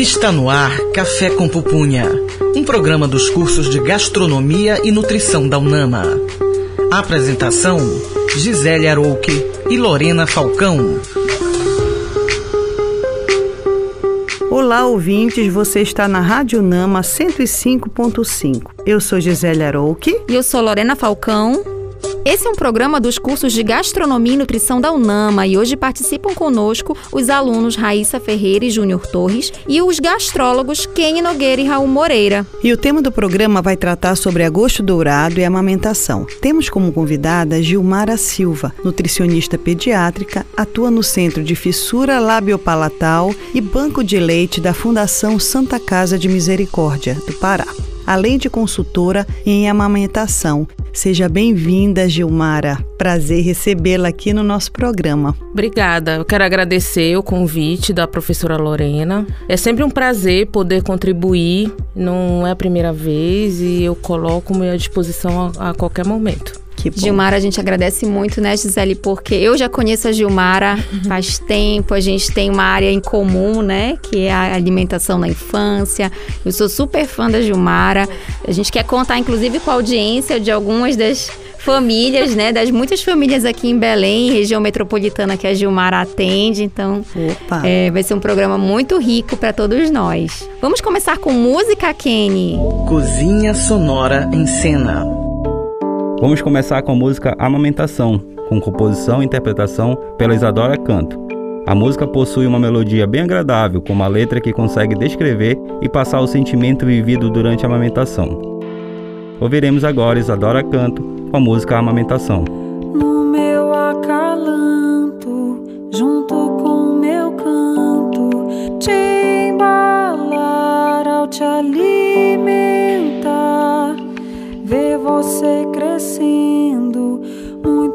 Está no ar Café com Pupunha, um programa dos cursos de Gastronomia e Nutrição da UNAMA. Apresentação: Gisele Arouque e Lorena Falcão. Olá, ouvintes, você está na Rádio Nama 105.5. Eu sou Gisele Arouque. E eu sou Lorena Falcão. Esse é um programa dos cursos de Gastronomia e Nutrição da UNAMA e hoje participam conosco os alunos Raíssa Ferreira e Júnior Torres e os gastrólogos Kenny Nogueira e Raul Moreira. E o tema do programa vai tratar sobre agosto dourado e amamentação. Temos como convidada Gilmara Silva, nutricionista pediátrica, atua no Centro de Fissura Labiopalatal e Banco de Leite da Fundação Santa Casa de Misericórdia, do Pará além de consultora em amamentação. Seja bem-vinda, Gilmara. Prazer recebê-la aqui no nosso programa. Obrigada. Eu quero agradecer o convite da professora Lorena. É sempre um prazer poder contribuir. Não é a primeira vez e eu coloco-me à disposição a, a qualquer momento. Que bom. Gilmara, a gente agradece muito, né, Gisele? Porque eu já conheço a Gilmara faz tempo, a gente tem uma área em comum, né? Que é a alimentação na infância. Eu sou super fã da Gilmara. A gente quer contar, inclusive, com a audiência de algumas das famílias, né? Das muitas famílias aqui em Belém, região metropolitana que a Gilmara atende. Então, é, vai ser um programa muito rico para todos nós. Vamos começar com música, Kenny. Cozinha Sonora em Cena. Vamos começar com a música Amamentação, com composição e interpretação pela Isadora Canto. A música possui uma melodia bem agradável, com uma letra que consegue descrever e passar o sentimento vivido durante a amamentação. Ouviremos agora Isadora Canto com a música Amamentação.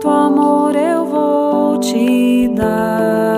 Muito amor eu vou te dar.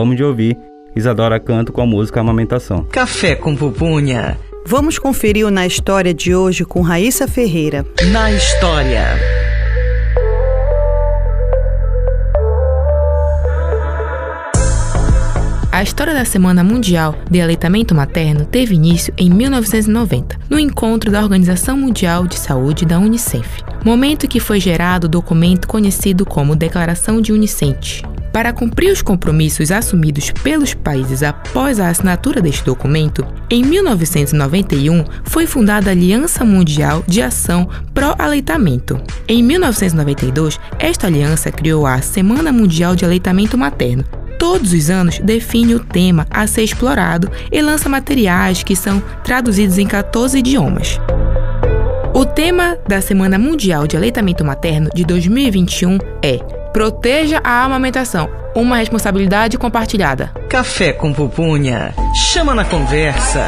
Acabamos de ouvir Isadora Canto com a música Amamentação. Café com pupunha. Vamos conferir o Na História de hoje com Raíssa Ferreira. Na história. A história da Semana Mundial de Aleitamento Materno teve início em 1990, no encontro da Organização Mundial de Saúde da Unicef, momento que foi gerado o documento conhecido como Declaração de Unicente. Para cumprir os compromissos assumidos pelos países após a assinatura deste documento, em 1991 foi fundada a Aliança Mundial de Ação Pró-Aleitamento. Em 1992, esta aliança criou a Semana Mundial de Aleitamento Materno, todos os anos define o tema a ser explorado e lança materiais que são traduzidos em 14 idiomas. O tema da Semana Mundial de Aleitamento Materno de 2021 é Proteja a amamentação, uma responsabilidade compartilhada. Café com pupunha. Chama na conversa.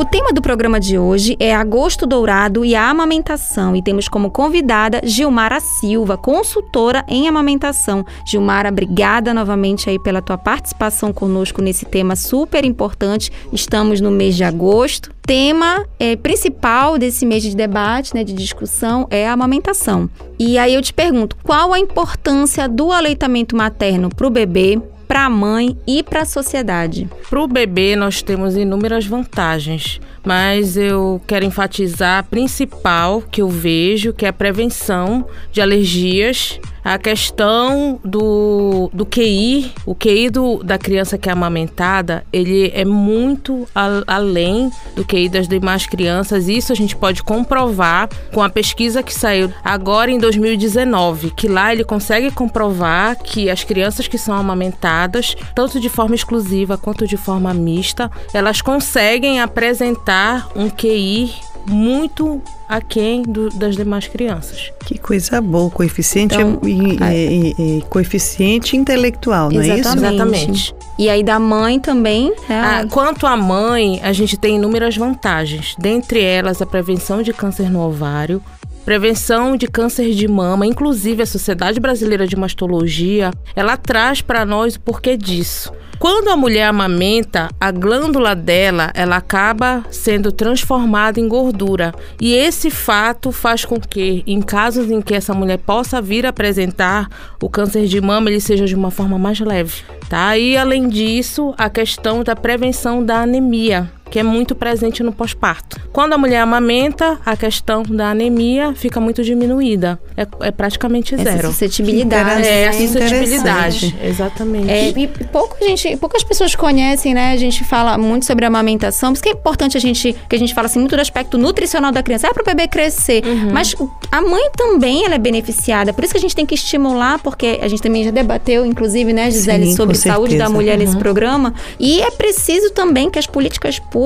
O tema do programa de hoje é Agosto Dourado e a amamentação e temos como convidada Gilmara Silva, consultora em amamentação. Gilmara, obrigada novamente aí pela tua participação conosco nesse tema super importante. Estamos no mês de agosto. Tema é, principal desse mês de debate, né, de discussão, é a amamentação. E aí eu te pergunto, qual a importância do aleitamento materno para o bebê, para a mãe e para a sociedade? Para o bebê, nós temos inúmeras vantagens, mas eu quero enfatizar a principal que eu vejo, que é a prevenção de alergias a questão do, do QI, o QI do, da criança que é amamentada, ele é muito a, além do QI das demais crianças. Isso a gente pode comprovar com a pesquisa que saiu agora em 2019, que lá ele consegue comprovar que as crianças que são amamentadas, tanto de forma exclusiva quanto de forma mista, elas conseguem apresentar um QI muito aquém do, das demais crianças. Que coisa boa, coeficiente, Então, e- a- e- e- coeficiente intelectual, não é isso? Exatamente. E aí da mãe também. é a- Ah, quanto à mãe, a gente tem inúmeras vantagens. Dentre elas, a prevenção de câncer no ovário, prevenção de câncer de mama, inclusive a Sociedade Brasileira de Mastologia, ela traz para nós o porquê disso. Quando a mulher amamenta, a glândula dela, ela acaba sendo transformada em gordura. E esse fato faz com que, em casos em que essa mulher possa vir apresentar o câncer de mama, ele seja de uma forma mais leve, tá? E além disso, a questão da prevenção da anemia, que é muito presente no pós-parto. Quando a mulher amamenta, a questão da anemia fica muito diminuída. É, é praticamente essa zero. suscetibilidade. É, a né? suscetibilidade. interessante. Exatamente. É, e pouca gente, poucas pessoas conhecem, né? A gente fala muito sobre amamentação, por isso que é importante a gente, que a gente fala assim muito do aspecto nutricional da criança, é para o bebê crescer. Uhum. Mas a mãe também ela é beneficiada, por isso que a gente tem que estimular, porque a gente também já debateu, inclusive, né, Gisele, Sim, sobre saúde da mulher nesse Uhum. programa. E é preciso também que as políticas públicas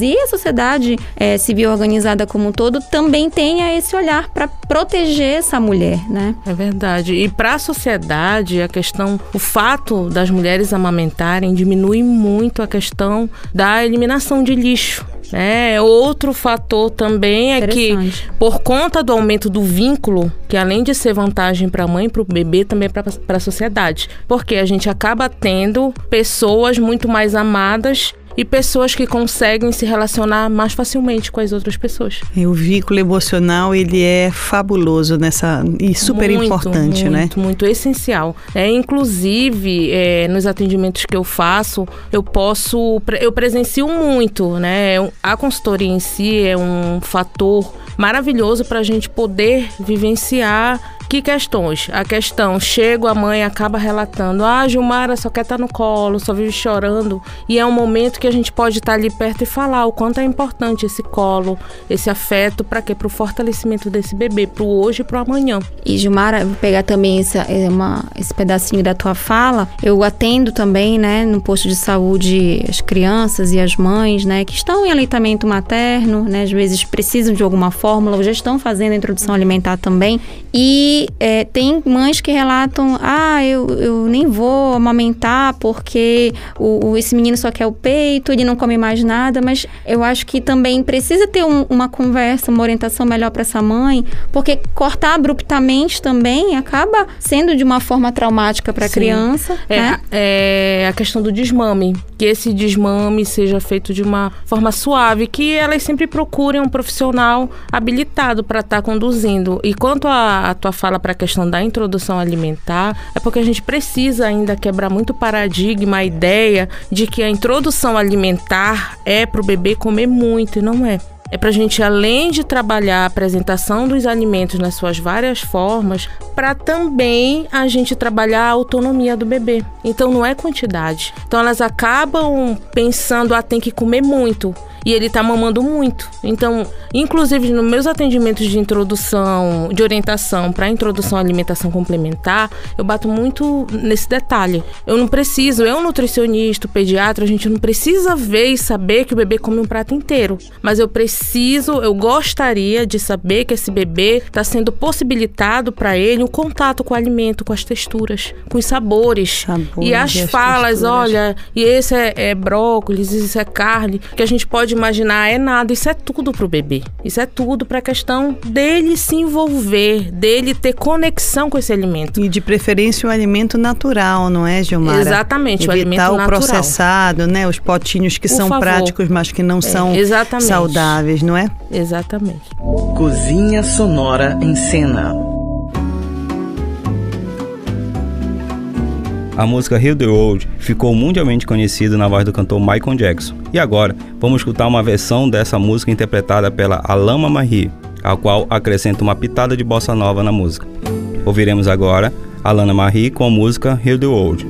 e a sociedade eh, civil organizada como um todo também tenha esse olhar para proteger essa mulher, né? É verdade. E para a sociedade, a questão, o fato das mulheres amamentarem diminui muito a questão da eliminação de lixo. né? Outro fator também é que, por conta do aumento do vínculo, que além de ser vantagem para a mãe e para o bebê, também é para a sociedade. Porque a gente acaba tendo pessoas muito mais amadas e pessoas que conseguem se relacionar mais facilmente com as outras pessoas. E O vínculo emocional, ele é fabuloso nessa e super Muito, importante, muito, né? Muito, muito essencial. É, inclusive, é, nos atendimentos que eu faço, eu posso, eu presencio muito, né? A consultoria em si é um fator maravilhoso para a gente poder vivenciar que questões? A questão, chego, a mãe acaba relatando, ah, Gilmara só quer estar no colo, só vive chorando. E é um momento que a gente pode estar ali perto e falar o quanto é importante esse colo, esse afeto, para quê? Para o fortalecimento desse bebê, para o hoje e para o amanhã. E Gilmara, vou pegar também essa, é, uma- esse pedacinho da tua fala. Eu atendo também, né, no posto de saúde as crianças e as mães, né, que estão em aleitamento materno, né, às vezes precisam de alguma fórmula ou já estão fazendo a introdução alimentar também. E é, tem mães que relatam: ah, eu, eu nem vou amamentar porque o, o- esse menino só quer o peito, ele não come mais nada. Mas eu acho que também precisa ter um- uma conversa, uma orientação melhor para essa mãe, porque cortar abruptamente também acaba sendo de uma forma traumática para a criança. É, né? é a questão do desmame. Que esse desmame seja feito de uma forma suave, que elas sempre procurem um profissional habilitado para estar conduzindo. E quanto à à tua fala para a questão da introdução alimentar, é porque a gente precisa ainda quebrar muito paradigma, a ideia de que a introdução alimentar é para o bebê comer muito, e não é. É para a gente, além de trabalhar a apresentação dos alimentos nas suas várias formas, para também a gente trabalhar a autonomia do bebê. Então não é quantidade. Então elas acabam pensando, ah, tem que comer muito. E ele tá mamando muito. Então, inclusive nos meus atendimentos de introdução, de orientação para introdução à alimentação complementar, eu bato muito nesse detalhe. Eu não preciso, eu nutricionista, pediatra, a gente não precisa ver e saber que o bebê come um prato inteiro. Mas eu preciso, eu gostaria de saber que esse bebê está sendo possibilitado para ele um contato com o alimento, com as texturas, com os sabores. Sabores e as e as falas, texturas. olha, e esse é, é brócolis, isso é carne, que a gente pode imaginar é nada. Isso é tudo pro bebê. Isso é tudo pra questão dele se envolver, dele ter conexão com esse alimento. E de preferência o alimento natural, não é, Gilmara? Exatamente, o Evitar alimento o natural. processado, né? Os potinhos que Por são favor. práticos, mas que não são exatamente. saudáveis, não é? Exatamente. Cozinha Sonora em Cena. A música Heal the World ficou mundialmente conhecida na voz do cantor Michael Jackson. E agora, vamos escutar uma versão dessa música interpretada pela Alama Marie, a qual acrescenta uma pitada de bossa nova na música. Ouviremos agora Alana Marie com a música Heal the World.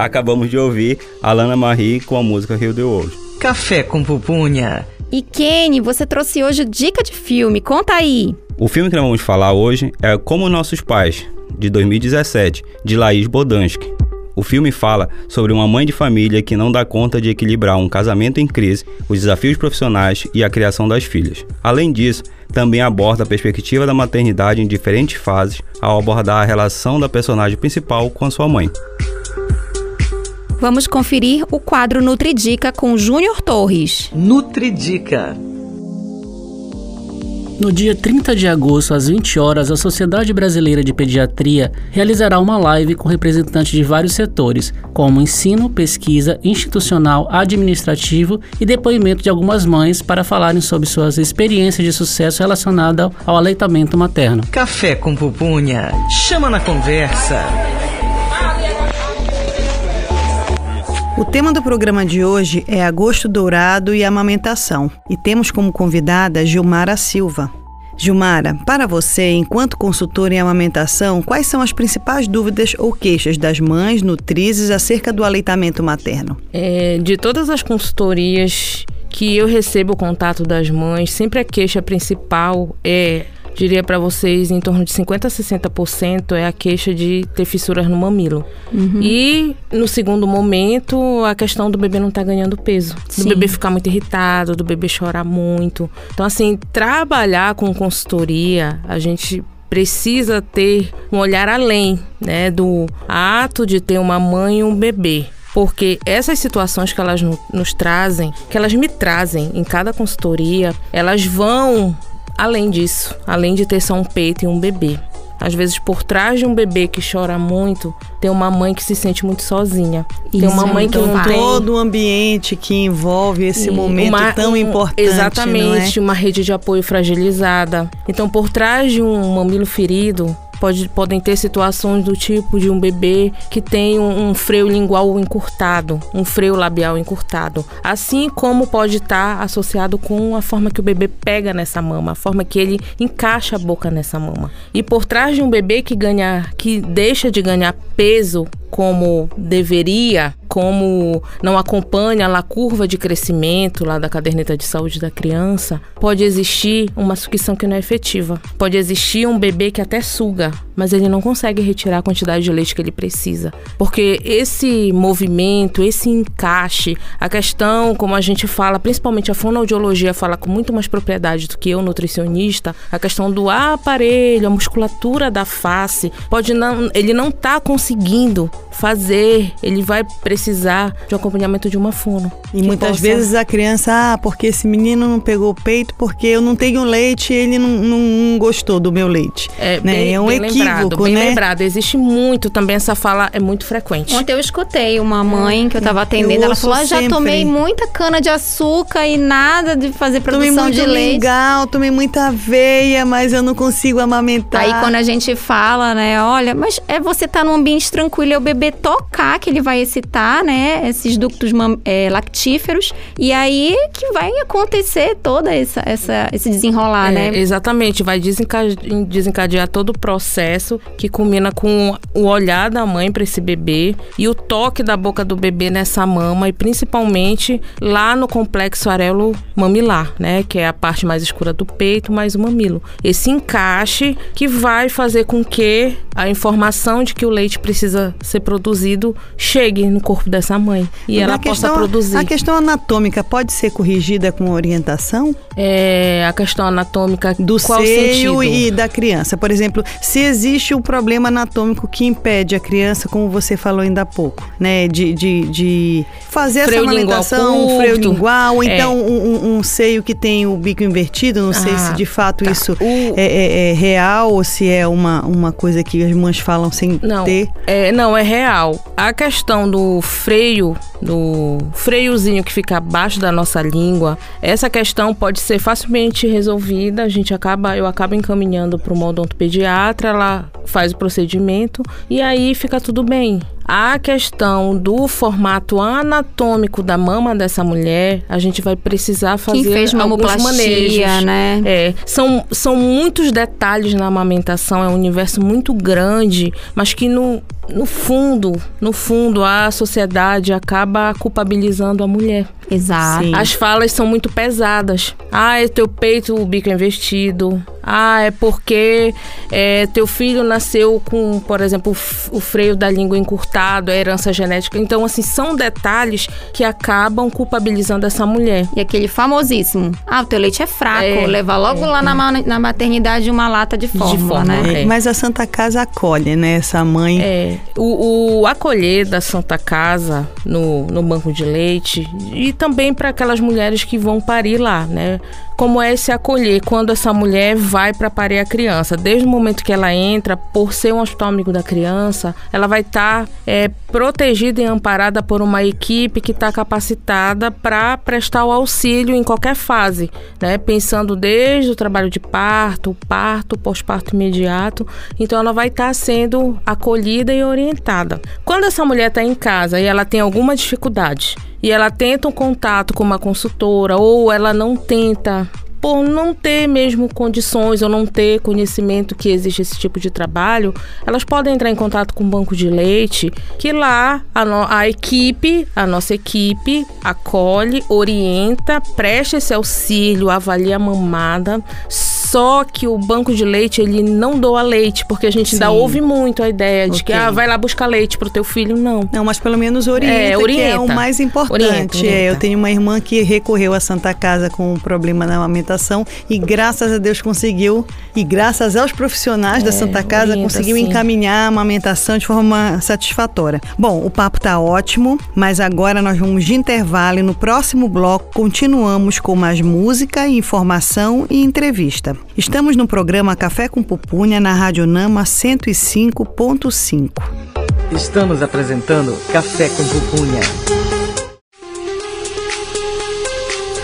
Acabamos de ouvir Alana Marie com a música Rio the World. Café com pupunha. E Kenny, você trouxe hoje dica de filme. Conta aí. O filme que nós vamos falar hoje é Como Nossos Pais, de 2017, de Laís Bodansky. O filme fala sobre uma mãe de família que não dá conta de equilibrar um casamento em crise, os desafios profissionais e a criação das filhas. Além disso, também aborda a perspectiva da maternidade em diferentes fases ao abordar a relação da personagem principal com a sua mãe. Vamos conferir o quadro Nutridica com Júnior Torres. Nutridica. No dia 30 de agosto, às 20 horas, a Sociedade Brasileira de Pediatria realizará uma live com representantes de vários setores, como ensino, pesquisa, institucional, administrativo e depoimento de algumas mães para falarem sobre suas experiências de sucesso relacionadas ao aleitamento materno. Café com pupunha. Chama na conversa. O tema do programa de hoje é agosto dourado e amamentação. E temos como convidada Gilmara Silva. Gilmara, para você, enquanto consultora em amamentação, quais são as principais dúvidas ou queixas das mães nutrizes acerca do aleitamento materno? É, de todas as consultorias que eu recebo o contato das mães, sempre a queixa principal é diria para vocês, em torno de 50 a 60% é a queixa de ter fissuras no mamilo. Uhum. E no segundo momento, a questão do bebê não estar tá ganhando peso. Sim. Do bebê ficar muito irritado, do bebê chorar muito. Então, assim, trabalhar com consultoria, a gente precisa ter um olhar além, né, do ato de ter uma mãe e um bebê. Porque essas situações que elas no- nos trazem, que elas me trazem em cada consultoria, elas vão além disso, além de ter só um peito e um bebê. Às vezes, por trás de um bebê que chora muito, tem uma mãe que se sente muito sozinha. tem Isso uma é mãe que não tem Todo o ambiente que envolve esse e momento uma- tão um- importante, Exatamente, não é? uma rede de apoio fragilizada. Então, por trás de um mamilo ferido, pode, podem ter situações do tipo de um bebê que tem um, um freio lingual encurtado, um freio labial encurtado. Assim como pode estar associado com a forma que o bebê pega nessa mama, a forma que ele encaixa a boca nessa mama. E por trás de um bebê que ganha, que deixa de ganhar peso como deveria, como não acompanha a curva de crescimento lá da caderneta de saúde da criança, pode existir uma sucção que não é efetiva. Pode existir um bebê que até suga, mas ele não consegue retirar a quantidade de leite que ele precisa. Porque esse movimento, esse encaixe, a questão, como a gente fala, principalmente a fonoaudiologia fala com muito mais propriedade do que eu, nutricionista, a questão do aparelho, a musculatura da face, pode não, ele não tá conseguindo fazer, ele vai precisar de um acompanhamento de uma fono. E muitas possa- vezes a criança, ah, porque esse menino não pegou o peito porque eu não tenho leite e ele não, não- não gostou do meu leite. É, né? bem, é um equívoco, lembrado, bem né? lembrado. Existe muito também essa fala, é muito frequente. Ontem eu escutei uma mãe que eu tava atendendo, Eu ela falou: ah, já sempre. tomei muita cana de açúcar e nada de fazer Tomei produção muito de leite. mingau, tomei muita aveia, mas eu não consigo amamentar. Aí quando a gente fala, né, olha, mas é você tá num ambiente tranquilo, é o bebê tocar que ele vai excitar, né, esses ductos mam- é, lactíferos, e aí que vai acontecer toda essa, essa esse desenrolar, É, né? Exatamente, vai desenca- desencadear todo o processo que culmina com o olhar da mãe para esse bebê e o toque da boca do bebê nessa mama e principalmente lá no complexo arelo mamilar, né, que é a parte mais escura do peito, mais o mamilo. Esse encaixe que vai fazer com que a informação de que o leite precisa ser produzido chegue no corpo dessa mãe e ela possa questão- produzir. A questão anatômica pode ser corrigida com orientação É, a questão anatômica do seio sentido? e da criança? Por exemplo, se existe um problema anatômico que impede a criança, como você falou ainda há pouco, né, de, de, de fazer Freio essa amamentação, um freio lingual, ou É. então um, um- seio que tem o bico invertido, não sei Ah, se de fato tá. isso O- é, é- é real ou se é uma, uma coisa que as mães falam sem Não, ter. é, não, é real. A questão do freio, do freiozinho que fica abaixo da nossa língua, essa questão pode ser facilmente resolvida. A gente acaba, eu acabo encaminhando para o odontopediatra, ela faz o procedimento e aí fica tudo bem. A questão do formato anatômico da mama dessa mulher, a gente vai precisar fazer Quem fez alguns mamoplastia, manejos. né? É, são, são muitos detalhes na amamentação, é um universo muito grande, mas que no, no fundo, no fundo, a sociedade acaba culpabilizando a mulher. Exato. Sim. As falas são muito pesadas. Ah, é teu peito, o bico é investido. Ah, é porque é, teu filho nasceu com, por exemplo, o freio da língua encurtado, a herança genética. Então, assim, são detalhes que acabam culpabilizando essa mulher. E aquele famosíssimo. Ah, o teu leite é fraco. É, Leva logo lá na, ma- na maternidade uma lata de fórmula, fórmula, né? é. Mas a Santa Casa acolhe, né? Essa mãe. É, o, o acolher da Santa Casa no, no banco de leite e também para aquelas mulheres que vão parir lá, né? Como é esse acolher quando essa mulher vai para parir a criança? Desde o momento que ela entra, por ser um hospital amigo da criança, ela vai estar protegida e amparada por uma equipe que está capacitada para prestar o auxílio em qualquer fase, né? Pensando desde o trabalho de parto, parto, pós-parto imediato. Então ela vai estar sendo acolhida e orientada. Quando essa mulher está em casa e ela tem alguma dificuldade e ela tenta um contato com uma consultora ou ela não tenta por não ter mesmo condições ou não ter conhecimento que existe esse tipo de trabalho, elas podem entrar em contato com o banco de leite, que lá a, no- a equipe, a nossa equipe, acolhe, orienta, presta esse auxílio, avalia a mamada. Só que o banco de leite, ele não doa leite, porque a gente ainda Sim. ouve muito a ideia de que Ok. ah, vai lá buscar leite pro teu filho. Não. Não, mas pelo menos orienta, É, que é o orienta. mais importante. Orienta, orienta. É, eu tenho uma irmã que recorreu à Santa Casa com um problema na amamentação e graças a Deus conseguiu, e graças aos profissionais da Santa Casa, É, orienta, conseguiu sim. encaminhar a amamentação de forma satisfatória. Bom, o papo tá ótimo, mas agora nós vamos de intervalo e no próximo bloco continuamos com mais música, informação e entrevista. Estamos no programa Café com Pupunha na Rádio Nama 105.5. Estamos apresentando Café com Pupunha.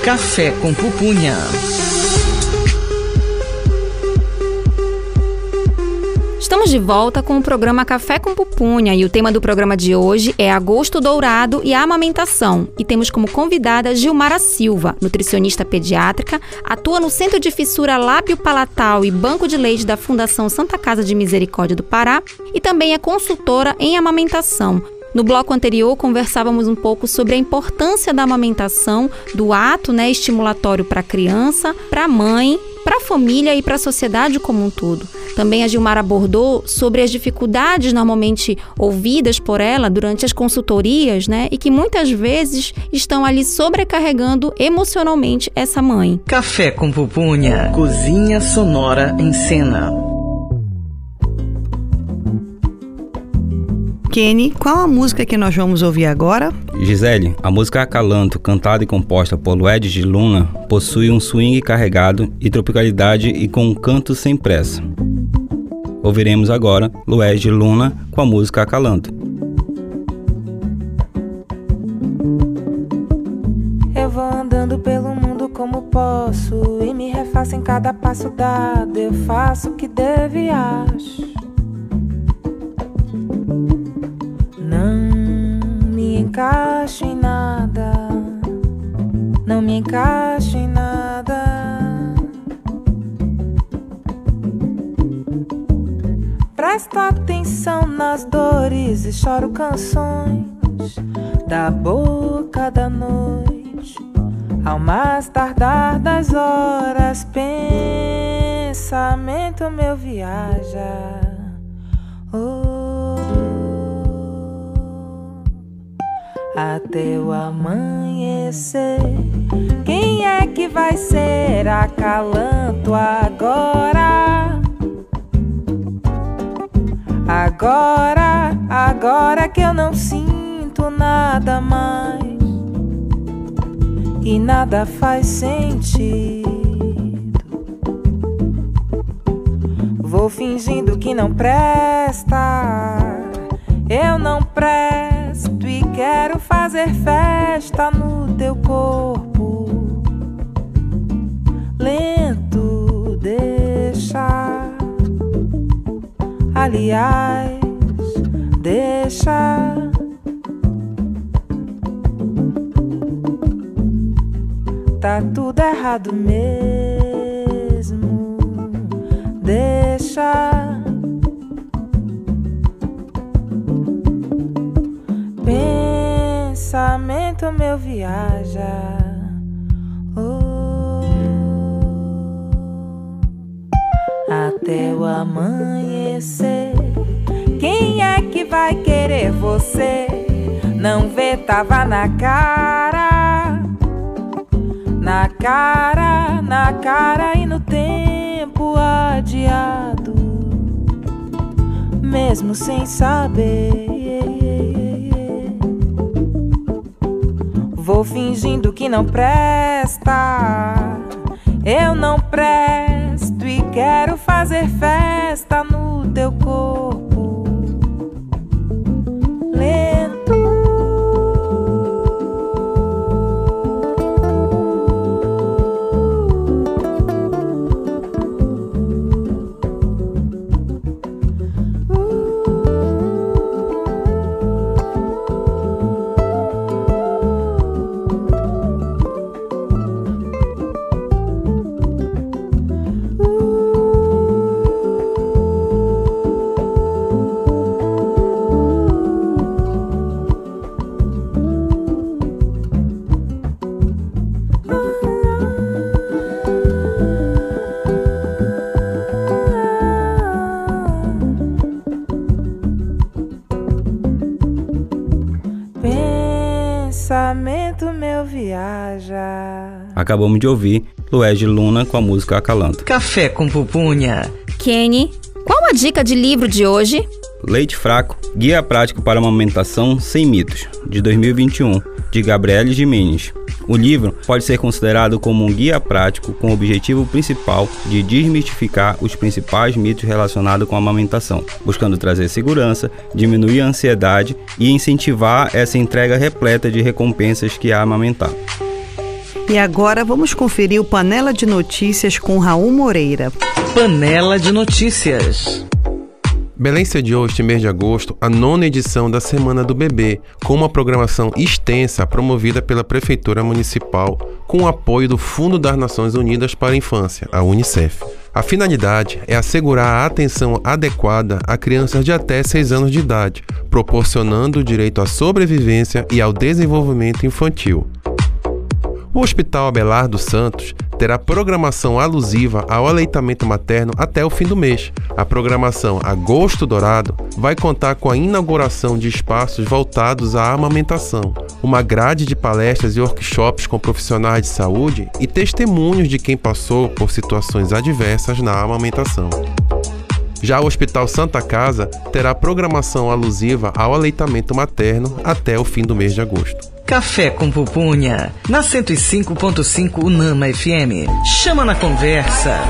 Café com Pupunha. Estamos de volta com o programa Café com Pupunha e o tema do programa de hoje é agosto dourado e a amamentação. E temos como convidada Gilmara Silva, nutricionista pediátrica, atua no Centro de Fissura Lábio-Palatal e Banco de Leite da Fundação Santa Casa de Misericórdia do Pará e também é consultora em amamentação. No bloco anterior, conversávamos um pouco sobre a importância da amamentação, do ato né, estimulatório para a criança, para a mãe, para a família e para a sociedade como um todo. Também a Gilmar abordou sobre as dificuldades normalmente ouvidas por ela durante as consultorias, né? E que muitas vezes estão ali sobrecarregando emocionalmente essa mãe. Café com Pupunha. Cozinha sonora em cena. Kenny, qual a música que nós vamos ouvir agora? Gisele, a música Acalanto, cantada e composta por Lued de Luna, possui um swing carregado e tropicalidade e com um canto sem pressa. Ouviremos agora Lued de Luna com a música Acalanto. Eu vou andando pelo mundo como posso e me refaço em cada passo dado. Eu faço o que devo e acho. Encaixo em nada. Não me encaixo em nada. Presta atenção nas dores e choro canções da boca da noite. Ao mais tardar das horas, pensamento meu viaja. Oh, até o amanhecer. Quem é que vai ser acalanto agora? Agora, agora que eu não sinto nada mais e nada faz sentido. Vou fingindo que não presta, eu não presto quero fazer festa no teu corpo. Lento, deixa. Aliás, deixa. Tá tudo errado mesmo. Deixa. Pensamento meu viaja. Oh. até o amanhecer. Quem é que vai querer você? Não vê, tava na cara. Na cara, na cara e no tempo adiado. Mesmo sem saber. Vou fingindo que não presta. Eu não presto e quero fazer festa no teu corpo. Pensamento meu viaja. Acabamos de ouvir Luege Luna com a música Acalanto. Café com pupunha. Kenny, qual a dica de livro de hoje? Leite Fraco, Guia Prático para a Amamentação Sem Mitos, de 2021, de Gabriele Jimenez. O livro pode ser considerado como um guia prático com o objetivo principal de desmistificar os principais mitos relacionados com a amamentação, buscando trazer segurança, diminuir a ansiedade e incentivar essa entrega repleta de recompensas que há a amamentar. E agora vamos conferir o Panela de Notícias com Raul Moreira. Panela de notícias. Belém sediou este mês de agosto a nona edição da Semana do Bebê, com uma programação extensa promovida pela Prefeitura Municipal com o apoio do Fundo das Nações Unidas para a Infância, a Unicef. A finalidade é assegurar a atenção adequada a crianças de até 6 anos de idade, proporcionando o direito à sobrevivência e ao desenvolvimento infantil. O Hospital Abelardo Santos terá programação alusiva ao aleitamento materno até o fim do mês. A programação Agosto Dourado vai contar com a inauguração de espaços voltados à amamentação, uma grade de palestras e workshops com profissionais de saúde e testemunhos de quem passou por situações adversas na amamentação. Já o Hospital Santa Casa terá programação alusiva ao aleitamento materno até o fim do mês de agosto. Café com pupunha. Na 105.5 Unama FM. Chama na conversa.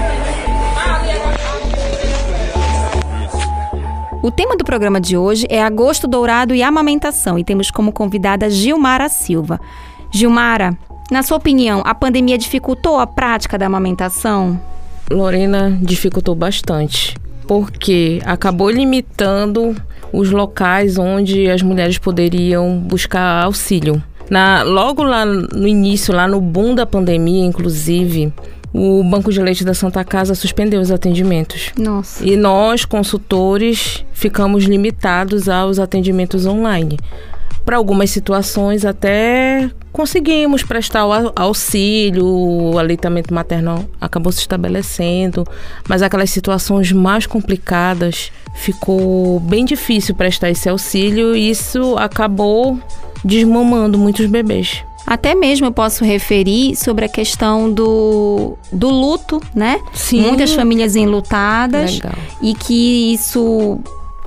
O tema do programa de hoje é Agosto Dourado e Amamentação e temos como convidada Gilmara Silva. Gilmara, na sua opinião, a pandemia dificultou a prática da amamentação? Lorena dificultou bastante, porque acabou limitando os locais onde as mulheres poderiam buscar auxílio. Na, logo lá no início, lá no boom da pandemia, inclusive, o Banco de Leite da Santa Casa suspendeu os atendimentos. Nossa. E nós, consultores, ficamos limitados aos atendimentos online. Para algumas situações, até conseguimos prestar o auxílio, o aleitamento materno acabou se estabelecendo, mas aquelas situações mais complicadas ficou bem difícil prestar esse auxílio e isso acabou desmamando muitos bebês. Até mesmo eu posso referir sobre a questão do, do luto, né? Sim. Muitas famílias enlutadas Legal. e que isso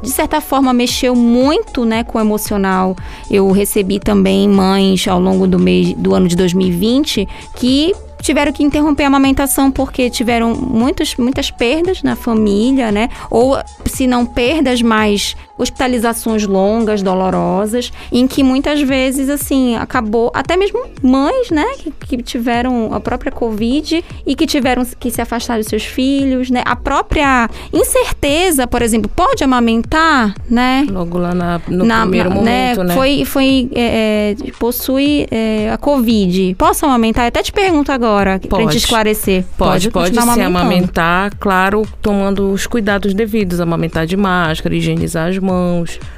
de certa forma mexeu muito, né, com o emocional. Eu recebi também mães ao longo do mês do ano de 2020 que tiveram que interromper a amamentação porque tiveram muitas muitas perdas na família, né? Ou se não perdas, mas hospitalizações longas, dolorosas, em que muitas vezes, assim, acabou, até mesmo mães, né, que, que tiveram a própria Covid e que tiveram que se afastar dos seus filhos, né, a própria incerteza, por exemplo, pode amamentar, né? Logo lá na, no na, primeiro momento, né? Foi, foi é, é, possui é, a Covid. Posso amamentar? Eu até te pergunto agora, pode. pra gente esclarecer. Pode, pode, pode sim amamentar, claro, tomando os cuidados devidos, amamentar de máscara, higienizar as mãos,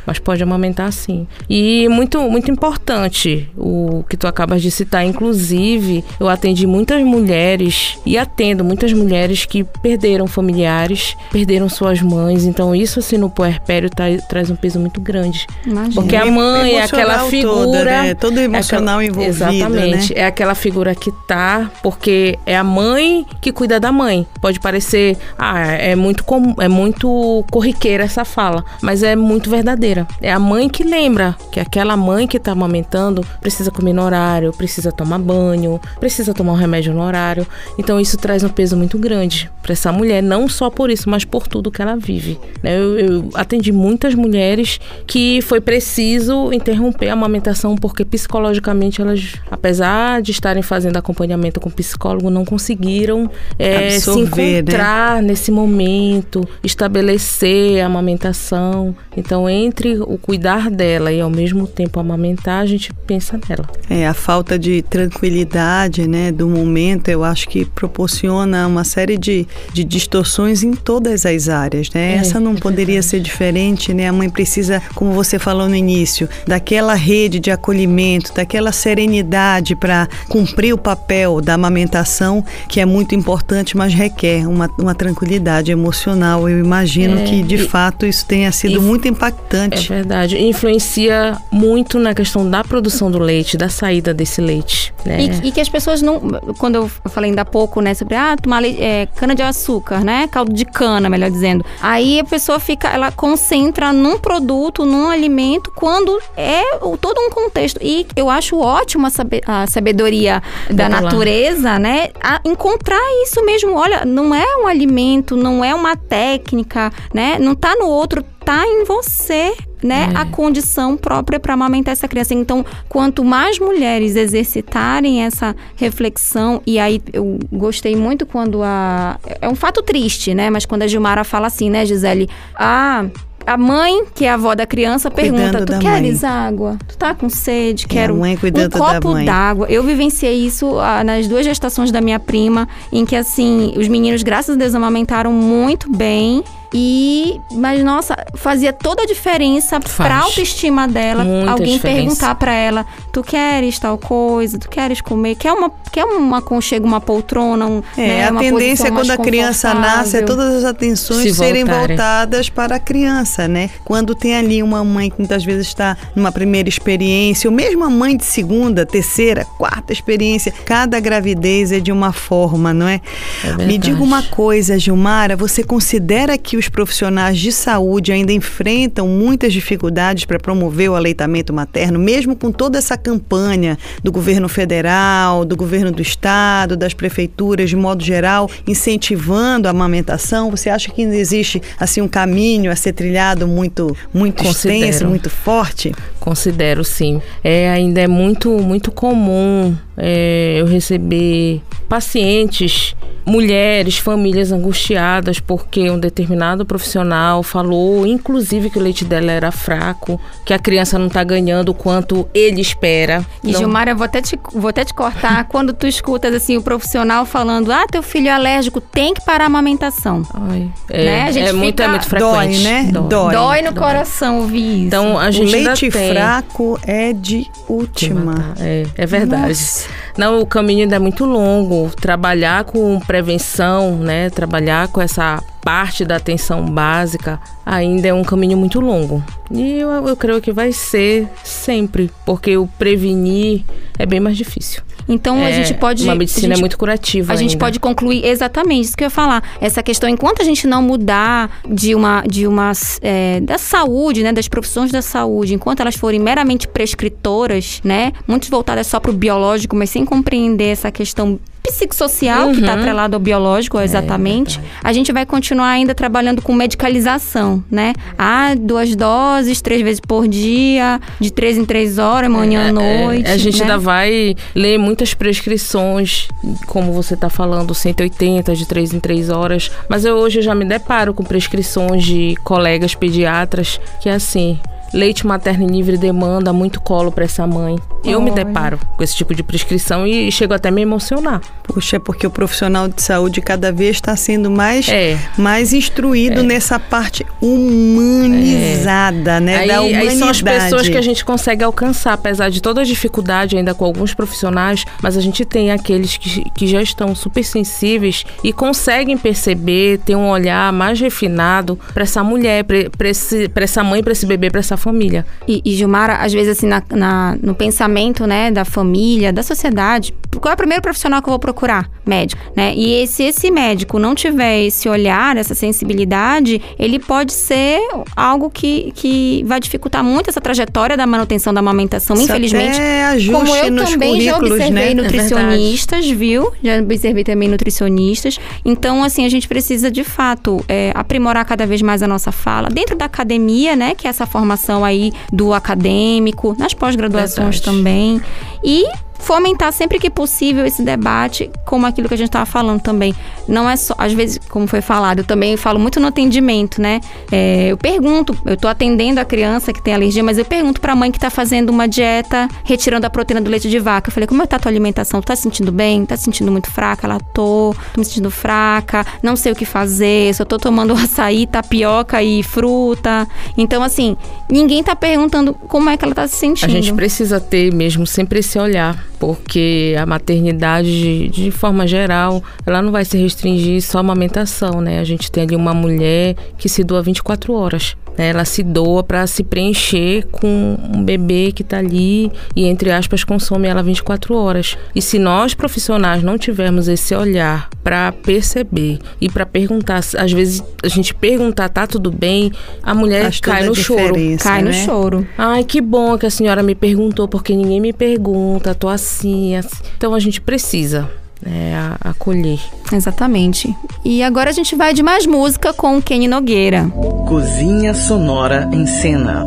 mas pode amamentar sim. E muito, muito importante o que tu acabas de citar, inclusive, eu atendi muitas mulheres e atendo muitas mulheres que perderam familiares, perderam suas mães, então isso assim no puerpério tá, traz um peso muito grande. Imagina. Porque a mãe é aquela figura, toda, né? todo emocional é aquela, envolvido, Exatamente, né? é aquela figura que tá, porque é a mãe que cuida da mãe. Pode parecer, ah, é muito comum, é muito corriqueira essa fala, mas é muito verdadeira. É a mãe que lembra que aquela mãe que tá amamentando precisa comer no horário, precisa tomar banho, precisa tomar um remédio no horário. Então isso traz um peso muito grande para essa mulher, não só por isso, mas por tudo que ela vive. Né? Eu, eu atendi muitas mulheres que foi preciso interromper a amamentação porque psicologicamente elas, apesar de estarem fazendo acompanhamento com psicólogo, não conseguiram é, se né? encontrar né? nesse momento, estabelecer a amamentação. Então, entre o cuidar dela e ao mesmo tempo amamentar, a gente pensa nela. É, a falta de tranquilidade, né, do momento, eu acho que proporciona uma série de, de distorções em todas as áreas, né? É, Essa não é poderia verdade. ser diferente, né? A mãe precisa, como você falou no início, daquela rede de acolhimento, daquela serenidade para cumprir o papel da amamentação, que é muito importante, mas requer uma, uma tranquilidade emocional. Eu imagino é, que, de e, fato, isso tenha sido muito impactante. É verdade. Influencia muito na questão da produção do leite, da saída desse leite. Né? E, e, que as pessoas não. Quando eu falei ainda há pouco, né, sobre ah, tomar leite, é, cana de açúcar, né? Caldo de cana, melhor dizendo. Aí a pessoa fica, ela concentra num produto, num alimento, quando é todo um contexto. E eu acho ótimo a, sabedoria da natureza, né? A encontrar isso mesmo. Olha, não é um alimento, não é uma técnica, né? Não tá no outro, tá em você, né, é. a condição própria para amamentar essa criança. Então, quanto mais mulheres exercitarem essa reflexão, e aí eu gostei muito quando a. É um fato triste, né? Mas quando a Gilmara fala assim, né, Gisele? Ah a mãe, que é a avó da criança, pergunta: Tu queres mãe. água? Tu tá com sede? Quero um copo d'água. Eu vivenciei isso ah, nas duas gestações da minha prima, em que assim, os meninos, graças a Deus, amamentaram muito bem. E, mas nossa, fazia toda a diferença Faz. pra autoestima dela. Muita alguém diferença. perguntar para ela: tu queres tal coisa? Tu queres comer? Quer uma, quer uma aconchego, uma poltrona? Um, é, né, a tendência quando a criança nasce é todas as atenções Se serem voltadas para a criança, né? Quando tem ali uma mãe que muitas vezes está numa primeira experiência, ou mesmo a mãe de segunda, terceira, quarta experiência, cada gravidez é de uma forma, não é? é Me diga uma coisa, Gilmara, você considera que os profissionais de saúde ainda enfrentam muitas dificuldades para promover o aleitamento materno, mesmo com toda essa campanha do governo federal, do governo do estado, das prefeituras de modo geral, incentivando a amamentação? Você acha que ainda existe assim um caminho a ser trilhado muito muito Considero. extenso, muito forte? Considero sim. É ainda é muito muito comum é, eu receber pacientes, mulheres, famílias angustiadas porque um determinado profissional falou, inclusive, que o leite dela era fraco, que a criança não está ganhando o quanto ele espera. E não... Gilmar, eu vou até te, vou até te cortar. quando tu escutas assim o profissional falando, ah, teu filho é alérgico, tem que parar a amamentação. Ai, é, né? a gente é, muito, é muito frequente. Dói, né? Dói, Dói, no Dói. coração ouvir isso. Então, a gente o leite fraco é de última. É, é verdade. Nossa. Não, o caminho ainda é muito longo. Trabalhar com prevenção, né? Trabalhar com essa parte da atenção básica ainda é um caminho muito longo. E eu, eu creio que vai ser sempre, porque o prevenir é bem mais difícil. Então é, a gente pode. Uma medicina é gente, é muito curativa. A ainda. gente pode concluir exatamente isso que eu ia falar. Essa questão, enquanto a gente não mudar de uma. De uma é, da saúde, né? Das profissões da saúde, enquanto elas forem meramente prescritoras, né? Muitas voltadas só para o biológico, mas sem compreender essa questão psicossocial, que está atrelado ao biológico, exatamente, a gente vai continuar ainda trabalhando com medicalização, né? Ah, duas doses, três vezes por dia, de três em três horas, manhã à É, noite. a gente né? ainda vai ler muitas prescrições, como você está falando, 180 de 3 em 3 horas. Mas eu hoje já me deparo com prescrições de colegas pediatras que é assim. Leite materno livre demanda, muito colo para essa mãe. Eu me deparo com esse tipo de prescrição e chego até a me emocionar. Puxa, é porque o profissional de saúde cada vez está sendo mais, É. mais instruído nessa parte humanizada, né? Aí, da humanidade. aí são as pessoas que a gente consegue alcançar, apesar de toda a dificuldade ainda com alguns profissionais, mas a gente tem aqueles que, que já estão super sensíveis e conseguem perceber, ter um olhar mais refinado para essa mulher, para essa mãe, para esse bebê, para essa família. E, e Gilmara, às vezes, assim, na, na- no pensamento, né, da família, da sociedade, qual é o primeiro profissional que eu vou procurar? Médico, né? E se esse médico não tiver esse olhar, essa sensibilidade, ele pode ser algo que, que vai dificultar muito essa trajetória da manutenção da amamentação, Isso infelizmente. até Como eu também já observei né? nutricionistas, viu? Já observei também nutricionistas. Então, assim, a gente precisa, de fato, é, aprimorar cada vez mais a nossa fala. Dentro da academia, né? Que é essa formação aí do acadêmico, nas pós-graduações também. E fomentar sempre que possível esse debate, como aquilo que a gente estava falando também. Não é só, às vezes, como foi falado, eu também falo muito no atendimento, né? É, eu pergunto, eu tô atendendo a criança que tem alergia, mas eu pergunto pra mãe que tá fazendo uma dieta, retirando a proteína do leite de vaca. Eu falei, como é que tá a tua alimentação? Tu tá se sentindo bem? Tá se sentindo muito fraca? Ela, tô, tô me sentindo fraca, não sei o que fazer, só tô tomando açaí, tapioca e fruta. Então, assim, ninguém tá perguntando como é que ela tá se sentindo. A gente precisa ter mesmo sempre esse olhar, porque a maternidade, de, de forma geral, ela não vai se restringir só à amamentação, né? A gente tem ali uma mulher que se doa 24 horas. né? Ela se doa para se preencher com um bebê que tá ali e, entre aspas, consome ela 24 horas. E se nós profissionais não tivermos esse olhar para perceber e para perguntar, às vezes a gente perguntar, tá tudo bem, a mulher Faz cai no choro. Cai no né? choro. Ai, que bom que a senhora me perguntou, porque ninguém me pergunta, tô assim, assim. Então a gente precisa né, acolher. Exatamente. E agora a gente vai de mais música com o Kenny Nogueira. Cozinha Sonora em Cena.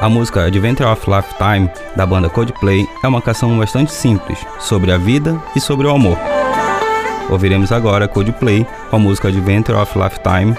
A música Adventure of Lifetime, da banda Coldplay, é uma canção bastante simples, sobre a vida e sobre o amor. Ouviremos agora Coldplay com a música Adventure of Lifetime,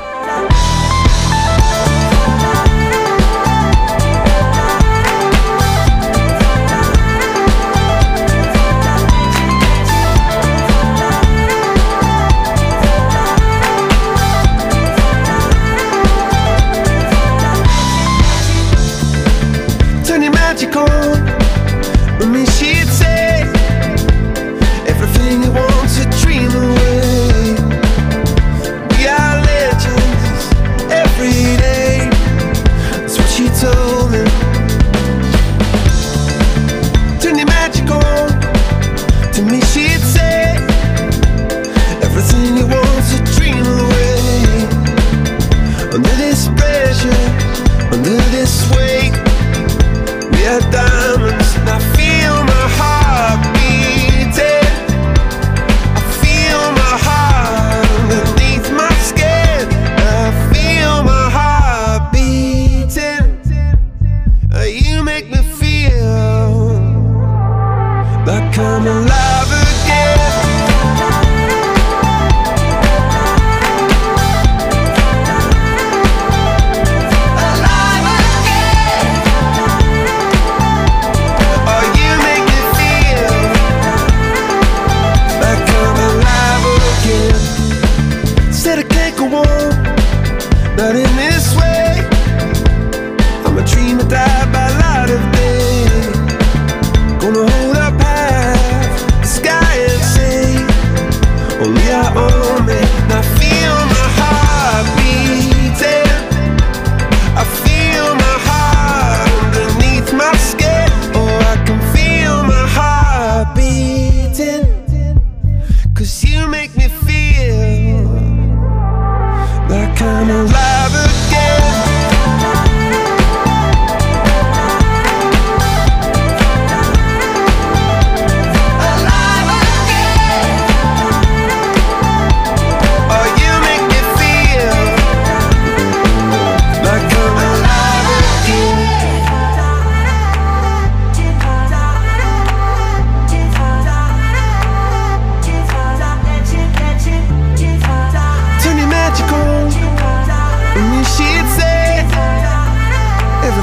We are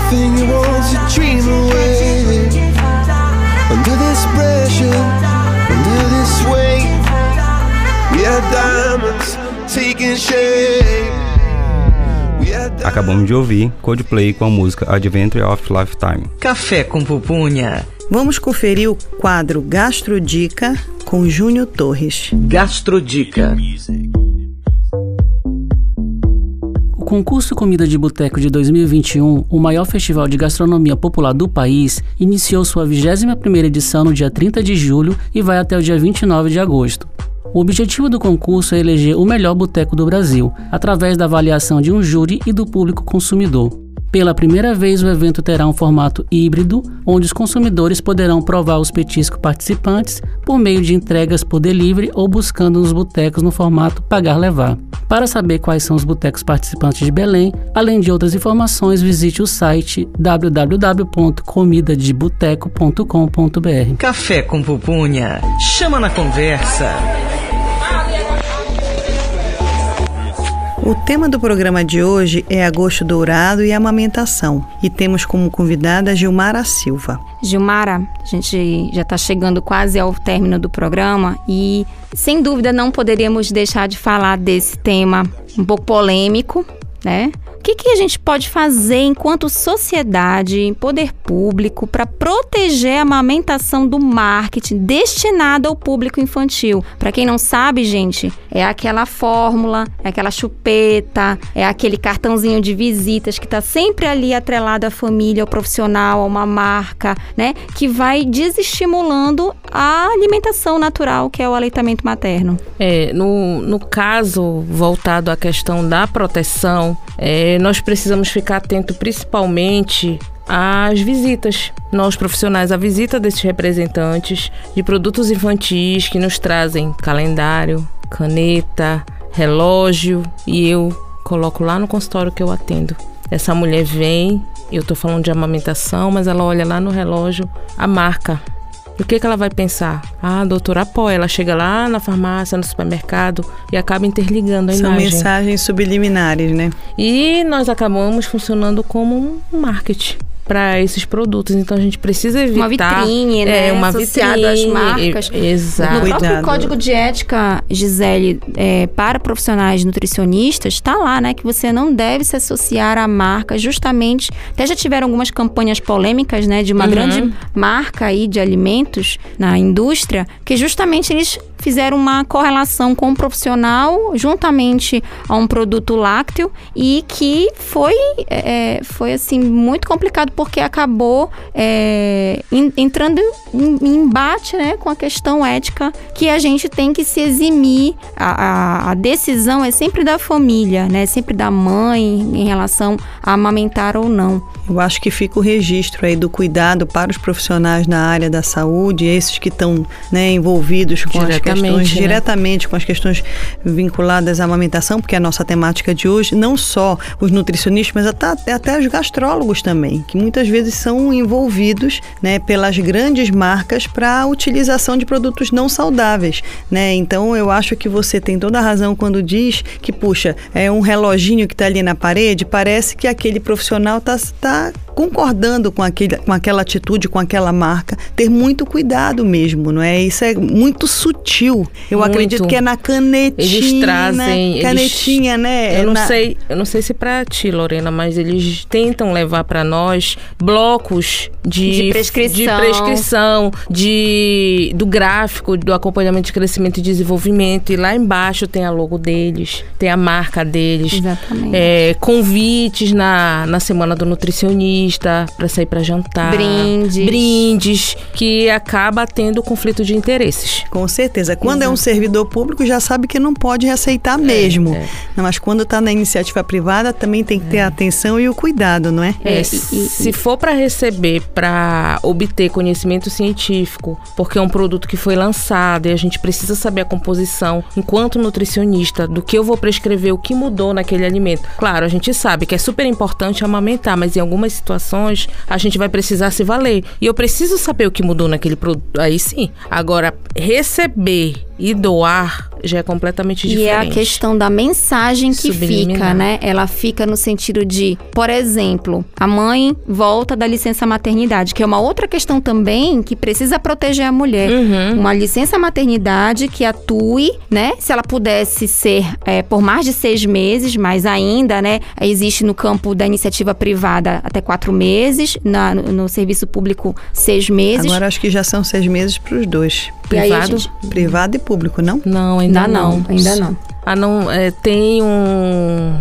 everything you want to dream away. Under this pressure, under this weight, we are diamonds taking shape. Acabamos de ouvir Coldplay com a música Adventure of Lifetime. Café com pupunha. Vamos conferir o quadro Gastrodica com Júnior Torres. Gastrodica. Concurso Comida de Boteco de 2021, o maior festival de gastronomia popular do país, iniciou sua 21ª edição no dia 30 de julho e vai até o dia 29 de agosto. O objetivo do concurso é eleger o melhor boteco do Brasil, através da avaliação de um júri e do público consumidor. Pela primeira vez, o evento terá um formato híbrido, onde os consumidores poderão provar os petiscos participantes por meio de entregas por delivery ou buscando nos botecos no formato pagar-levar. Para saber quais são os botecos participantes de Belém, além de outras informações, visite o site www.comidadeboteco.com.br. Café com pupunha. Chama na conversa. O tema do programa de hoje é agosto dourado e amamentação. E temos como convidada Gilmara Silva. Gilmara, a gente já está chegando quase ao término do programa e, sem dúvida, não poderíamos deixar de falar desse tema um pouco polêmico, né? O que, que a gente pode fazer enquanto sociedade, poder público, para proteger a amamentação do marketing destinado ao público infantil? Para quem não sabe, gente, é aquela fórmula, é aquela chupeta, é aquele cartãozinho de visitas que está sempre ali atrelado à família, ao profissional, a uma marca, né? Que vai desestimulando a alimentação natural, que é o aleitamento materno. É, no, no caso voltado à questão da proteção, é, nós precisamos ficar atento principalmente às visitas. Nós profissionais, a visita desses representantes de produtos infantis que nos trazem calendário, caneta, relógio e eu coloco lá no consultório que eu atendo. Essa mulher vem, eu tô falando de amamentação, mas ela olha lá no relógio a marca o que, que ela vai pensar? Ah, a doutora apoia. Ela chega lá na farmácia, no supermercado e acaba interligando a São imagem. mensagens subliminares, né? E nós acabamos funcionando como um marketing para esses produtos. Então a gente precisa evitar. Uma vitrine, né? É, uma Associado às vitrine. marcas. E- Exato. No próprio Cuidado. código de ética, Gisele, é, para profissionais nutricionistas, está lá, né? Que você não deve se associar à marca, justamente. Até já tiveram algumas campanhas polêmicas, né? De uma Uhum. grande marca aí de alimentos na indústria, que justamente eles fizeram uma correlação com o profissional juntamente a um produto lácteo e que foi, é, foi assim, muito complicado porque acabou é, en- entrando em, em embate né, com a questão ética que a gente tem que se eximir. A, a- a decisão é sempre da família, né? Sempre da mãe em relação a amamentar ou não. Eu acho que fica o registro aí do cuidado para os profissionais na área da saúde, esses que estão né, envolvidos com as Diretamente, questões né? diretamente com as questões vinculadas à amamentação, porque é a nossa temática de hoje, não só os nutricionistas, mas até, até os gastrólogos também, que muitas vezes são envolvidos né, pelas grandes marcas para a utilização de produtos não saudáveis. Né? Então eu acho que você tem toda a razão quando diz que, puxa, é um reloginho que está ali na parede, parece que aquele profissional está concordando com, aquele, com aquela atitude, com aquela marca, ter muito cuidado mesmo, não é? Isso é muito sutil. Eu Muito. acredito que é na canetinha. Eles trazem. eles- Canetinha, né? Eu não Na- sei, eu não sei se pra ti, Lorena, mas eles tentam levar pra nós blocos de, De prescrição. de prescrição, de do gráfico, do acompanhamento de crescimento e desenvolvimento. E lá embaixo tem a logo deles, tem a marca deles. Exatamente. É, convites na, na semana do nutricionista para sair para jantar. Brindes. Brindes, que acaba tendo conflito de interesses. Com certeza. Quando é um servidor público, já sabe que não pode aceitar mesmo. é. Não, mas quando está na iniciativa privada, também tem que ter a atenção e o cuidado, não é? É, É, se e- se for para receber, para obter conhecimento científico, porque é um produto que foi lançado e a gente precisa saber a composição, enquanto nutricionista, do que eu vou prescrever, o que mudou naquele alimento. Claro, a gente sabe que é super importante amamentar, mas em algumas situações a gente vai precisar se valer. E eu preciso saber o que mudou naquele produto. Aí sim. Agora, receber e doar já é completamente E diferente. é a questão da mensagem que Subliminar. fica, né? Ela fica no sentido de, por exemplo, a mãe volta da licença maternidade, que é uma outra questão também que precisa proteger a mulher. Uhum. Uma licença maternidade que atue, né? Se ela pudesse ser é, por mais de seis meses, mas ainda, né? Existe no campo da iniciativa privada até quatro meses, na- no, no serviço público seis meses. Agora acho que já são seis meses para os dois. E Privado? gente- Privado e público, não? Não, ainda, Ainda não, ainda não. Ah, não, é, tem um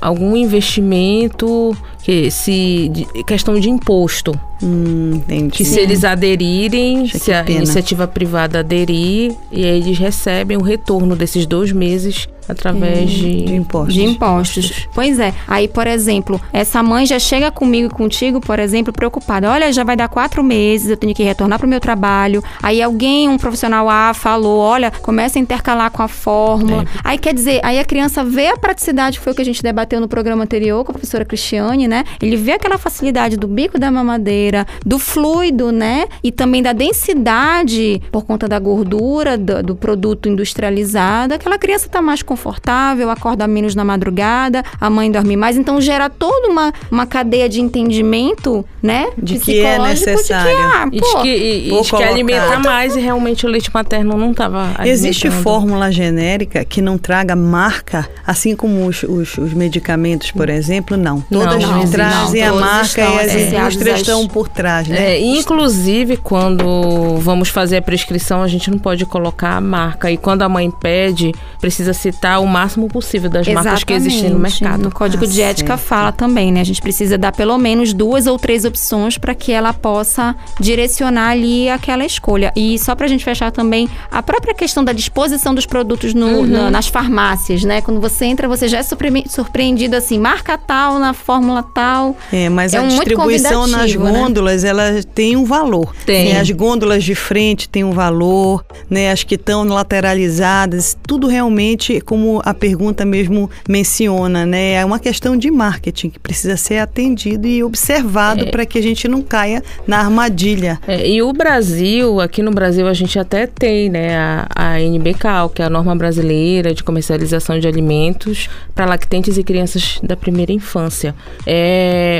algum investimento que se de- questão de imposto Hum, entendi. que se eles aderirem, Poxa, se a pena. iniciativa privada aderir, e aí eles recebem o retorno desses dois meses através de, de impostos. De impostos. Pois é. Aí, por exemplo, essa mãe já chega comigo e contigo, por exemplo, preocupada. Olha, já vai dar quatro meses, eu tenho que retornar para o meu trabalho. Aí alguém, um profissional A, falou: olha, começa a intercalar com a fórmula. Aí quer dizer, aí a criança vê a praticidade, que foi o que a gente debateu no programa anterior com a professora Cristiane, né? Ele vê aquela facilidade do bico da mamadeira, do fluido, né? E também da densidade por conta da gordura do, do produto industrializado. Aquela criança tá mais confortável, acorda menos na madrugada, a mãe dorme mais. Então gera toda uma, uma cadeia de entendimento, né? De que é necessário. De que, ah, E pô, diz que, e- e diz que alimenta mais e realmente o leite materno não estava Existe fórmula genérica que não traga marca, assim como os, os, os medicamentos, por exemplo, não. Não, Todas não, trazem não, a marca estão e as associados indústrias estão por trás, né? É, inclusive, quando vamos fazer a prescrição, a gente não pode colocar a marca. E quando a mãe pede, precisa citar o máximo possível das marcas que existem no Exatamente. mercado. No Código Ah, de Ética certo. fala também, né? A gente precisa dar pelo menos duas ou três opções para que ela possa direcionar ali aquela escolha. E só para a gente fechar também, a própria questão da disposição dos produtos no- Uhum. na- nas farmácias, né? Quando você entra, você já é surpre- surpreendido assim, marca tal, na fórmula tal. É, mas É a um distribuição nas né? gôndolas, ela tem um valor. Tem. Né? As gôndolas de frente têm um valor, né? As que estão lateralizadas, tudo realmente, como a pergunta mesmo menciona, né? É uma questão de marketing que precisa ser atendido e observado para que a gente não caia na armadilha. É, e o Brasil, aqui no Brasil, a gente até tem né, a, a NBCAL, que é a norma brasileira de comercialização de alimentos para lactentes e crianças da primeira infância. É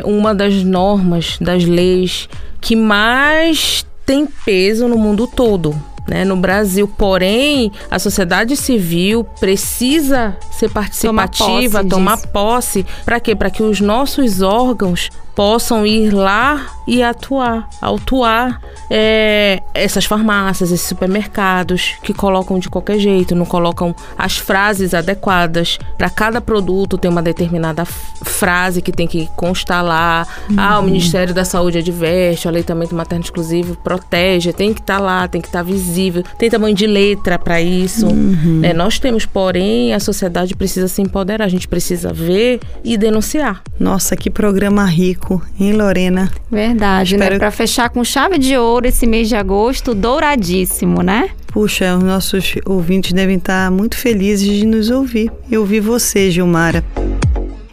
uma das normas, das leis que mais tem peso no mundo todo. Né, no Brasil, porém, a sociedade civil precisa ser participativa, posse tomar disso. posse. Para quê? Para que os nossos órgãos possam ir lá e atuar, autuar é, essas farmácias, esses supermercados que colocam de qualquer jeito, não colocam as frases adequadas. Para cada produto tem uma determinada frase que tem que constar lá. Ah, o Ministério da Saúde adverte, o aleitamento materno exclusivo protege, tem que estar lá, tem que estar visível, tem tamanho de letra para isso. né? nós temos, porém, a sociedade precisa se empoderar, a gente precisa ver e denunciar. Nossa, que programa rico, hein, Lorena? Verdade, Espero- né? Para fechar com chave de ouro esse mês de agosto, douradíssimo, né? Puxa, os nossos ouvintes devem estar muito felizes de nos ouvir e ouvir você, Gilmara.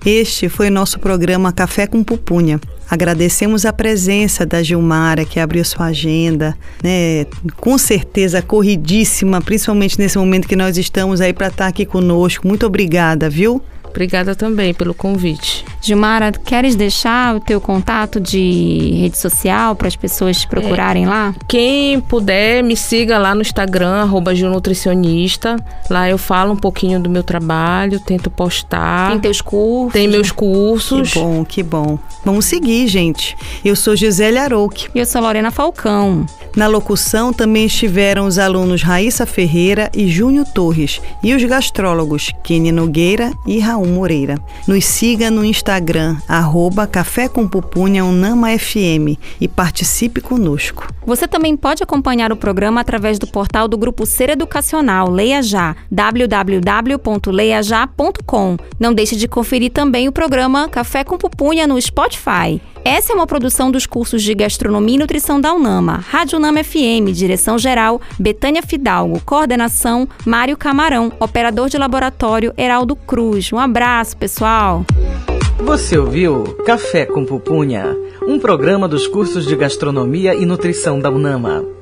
Este foi nosso programa Café com Pupunha. Agradecemos a presença da Gilmara, que abriu sua agenda, né? Com certeza corridíssima, principalmente nesse momento que nós estamos aí para estar aqui conosco. Muito obrigada, viu? Obrigada também pelo convite. Gilmara, queres deixar o teu contato de rede social para as pessoas te procurarem lá? Quem puder, me siga lá no Instagram, arroba Nutricionista. Lá eu falo um pouquinho do meu trabalho, tento postar. Tem teus cursos? Tem meus cursos. Que bom, que bom. Vamos seguir, gente. Eu sou Gisele Arouque. E eu sou Lorena Falcão. Na locução também estiveram os alunos Raíssa Ferreira e Júnior Torres e os gastrólogos Kenny Nogueira e Raul Moreira. Nos siga no Instagram, arroba Café com Pupunha Unama FM e participe conosco. Você também pode acompanhar o programa através do portal do Grupo Ser Educacional Leia Já, www.leiajá.com. Não deixe de conferir também o programa Café com Pupunha no Spotify. Essa é uma produção dos cursos de Gastronomia e Nutrição da Unama. Rádio Unama FM, direção-geral, Betânia Fidalgo, coordenação, Mário Camarão, operador de laboratório, Heraldo Cruz. Um abraço, pessoal! Você ouviu Café com Pupunha, um programa dos cursos de Gastronomia e Nutrição da UNAMA.